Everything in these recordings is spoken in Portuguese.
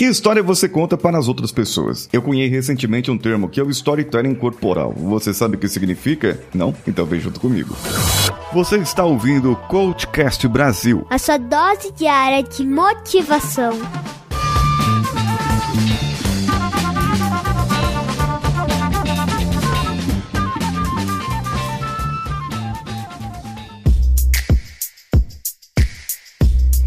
Que história você conta para as outras pessoas? Eu cunhei recentemente um termo que é o storytelling corporal. Você sabe o que significa? Não? Então vem junto comigo. Você está ouvindo o Coachcast Brasil. A sua dose diária de motivação.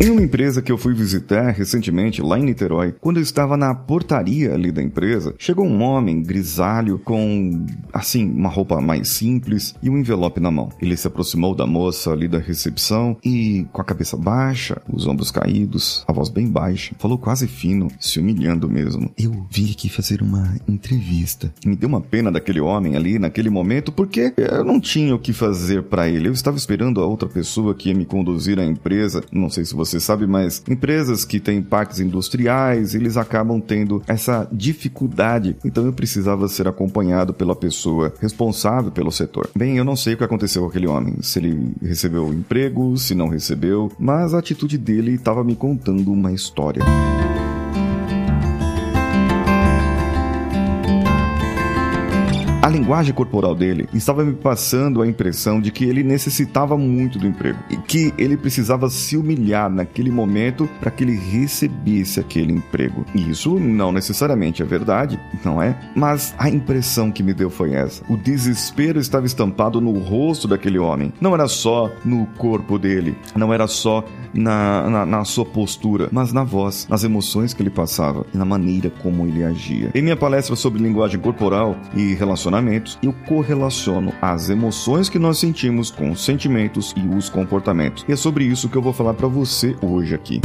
Em uma empresa que eu fui visitar recentemente lá em Niterói, quando eu estava na portaria ali da empresa, chegou um homem grisalho com, assim, uma roupa mais simples e um envelope na mão. Ele se aproximou da moça ali da recepção e, com a cabeça baixa, os ombros caídos, a voz bem baixa, falou quase fino, se humilhando mesmo. Eu vim aqui fazer uma entrevista. Me deu uma pena daquele homem ali naquele momento porque eu não tinha o que fazer para ele. Eu estava esperando a outra pessoa que ia me conduzir à empresa. Não sei se você você sabe, mas empresas que têm parques industriais, eles acabam tendo essa dificuldade. Então eu precisava ser acompanhado pela pessoa responsável pelo setor. Bem, eu não sei o que aconteceu com aquele homem, se ele recebeu emprego, se não recebeu, mas a atitude dele estava me contando uma história. A linguagem corporal dele estava me passando a impressão de que ele necessitava muito do emprego e que ele precisava se humilhar naquele momento para que ele recebesse aquele emprego. E isso não necessariamente é verdade, não é? Mas a impressão que me deu foi essa. O desespero estava estampado no rosto daquele homem. Não era só no corpo dele, não era só na, na, na sua postura, mas na voz, nas emoções que ele passava e na maneira como ele agia. Em minha palestra sobre linguagem corporal e relacionamento relacionamentos, eu correlaciono as emoções que nós sentimos com os sentimentos e os comportamentos. E é sobre isso que eu vou falar para você hoje aqui.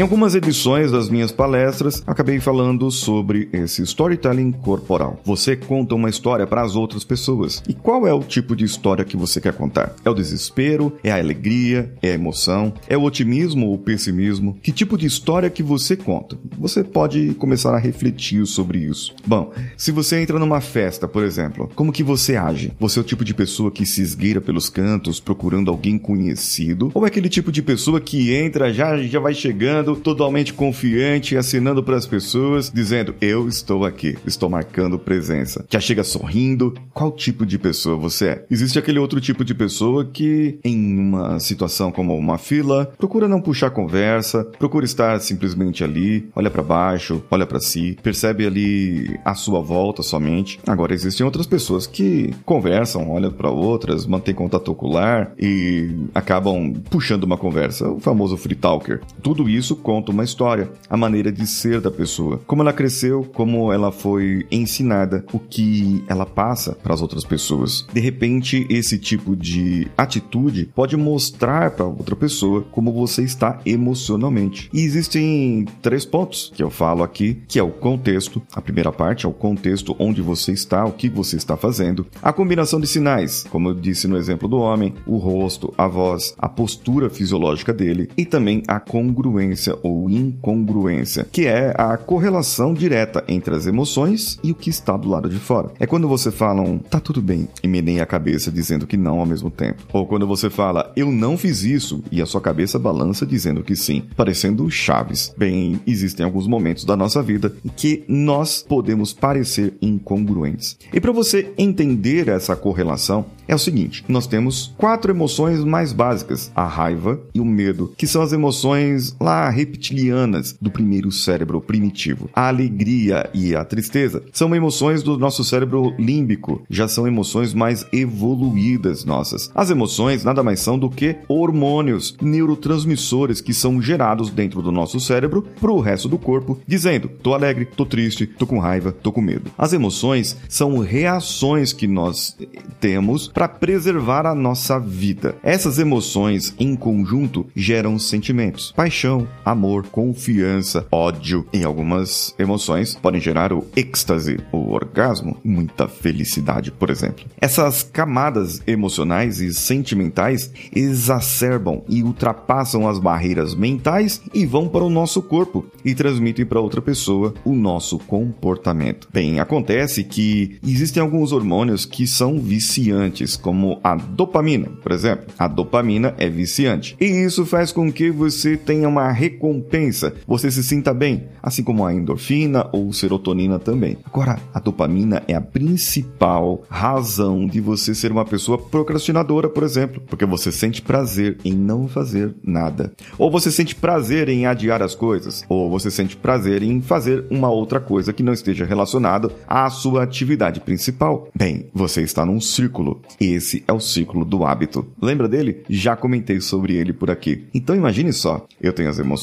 Em algumas edições das minhas palestras, acabei falando sobre esse storytelling corporal. Você conta uma história para as outras pessoas. E qual é o tipo de história que você quer contar? É o desespero? É a alegria? É a emoção? É o otimismo ou o pessimismo? Que tipo de história que você conta? Você pode começar a refletir sobre isso. Bom, se você entra numa festa, por exemplo, como que você age? Você é o tipo de pessoa que se esgueira pelos cantos procurando alguém conhecido? Ou é aquele tipo de pessoa que entra já já vai chegando totalmente confiante, assinando para as pessoas, dizendo: Eu estou aqui, estou marcando presença. Já chega sorrindo. Qual tipo de pessoa você é? Existe aquele outro tipo de pessoa que, em uma situação como uma fila, procura não puxar conversa, procura estar simplesmente ali, olha para baixo, olha para si, percebe ali a sua volta somente. Agora, existem outras pessoas que conversam, olham para outras, mantêm contato ocular e acabam puxando uma conversa, o famoso free talker. Tudo isso isso conta uma história, a maneira de ser da pessoa, como ela cresceu, como ela foi ensinada, o que ela passa para as outras pessoas. De repente, esse tipo de atitude pode mostrar para outra pessoa como você está emocionalmente. E existem três pontos que eu falo aqui, que é o contexto. A primeira parte é o contexto onde você está, o que você está fazendo. A combinação de sinais, como eu disse no exemplo do homem, o rosto, a voz, a postura fisiológica dele e também a congruência congruência ou incongruência, que é a correlação direta entre as emoções e o que está do lado de fora. É quando você fala um tá tudo bem e meneia a cabeça dizendo que não ao mesmo tempo. Ou quando você fala eu não fiz isso e a sua cabeça balança dizendo que sim, parecendo Chaves. Bem, existem alguns momentos da nossa vida em que nós podemos parecer incongruentes. E para você entender essa correlação, é o seguinte: nós temos quatro emoções mais básicas: a raiva e o medo, que são as emoções lá reptilianas do primeiro cérebro primitivo. A alegria e a tristeza são emoções do nosso cérebro límbico, já são emoções mais evoluídas nossas. As emoções nada mais são do que hormônios, neurotransmissores que são gerados dentro do nosso cérebro para o resto do corpo, dizendo: tô alegre, tô triste, tô com raiva, tô com medo. As emoções são reações que nós temos para preservar a nossa vida. Essas emoções em conjunto geram sentimentos: paixão, amor, confiança, ódio. Em algumas emoções podem gerar o êxtase, o orgasmo, muita felicidade, por exemplo. Essas camadas emocionais e sentimentais exacerbam e ultrapassam as barreiras mentais e vão para o nosso corpo e transmitem para outra pessoa o nosso comportamento. Bem, acontece que existem alguns hormônios que são viciantes, como a dopamina, por exemplo. A dopamina é viciante e isso faz com que você tenha uma recompensa, você se sinta bem, assim como a endorfina ou serotonina também. Agora, a dopamina é a principal razão de você ser uma pessoa procrastinadora, por exemplo, porque você sente prazer em não fazer nada, ou você sente prazer em adiar as coisas, ou você sente prazer em fazer uma outra coisa que não esteja relacionada à sua atividade principal. Bem, você está num círculo. Esse é o ciclo do hábito. Lembra dele? Já comentei sobre ele por aqui. Então imagine só, eu tenho as emoções,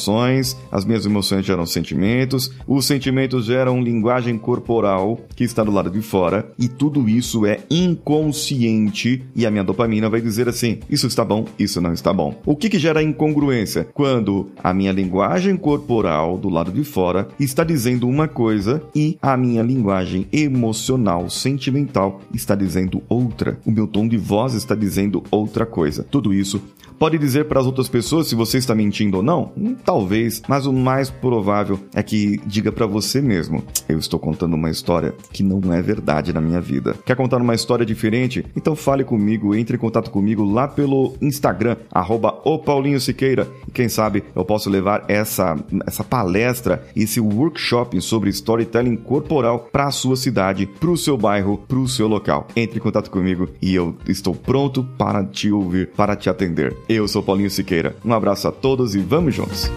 as minhas emoções geram sentimentos, os sentimentos geram linguagem corporal que está do lado de fora e tudo isso é inconsciente e a minha dopamina vai dizer assim: isso está bom, isso não está bom. O que, que gera incongruência? Quando a minha linguagem corporal do lado de fora está dizendo uma coisa e a minha linguagem emocional, sentimental está dizendo outra. O meu tom de voz está dizendo outra coisa. Tudo isso Pode dizer para as outras pessoas se você está mentindo ou não? Talvez, mas o mais provável é que diga para você mesmo: eu estou contando uma história que não é verdade na minha vida. Quer contar uma história diferente? Então fale comigo, entre em contato comigo lá pelo Instagram, arroba Paulinho Siqueira. E quem sabe eu posso levar essa, essa palestra, esse workshop sobre storytelling corporal para a sua cidade, para o seu bairro, para o seu local. Entre em contato comigo e eu estou pronto para te ouvir, para te atender. Eu sou Paulinho Siqueira. Um abraço a todos e vamos juntos!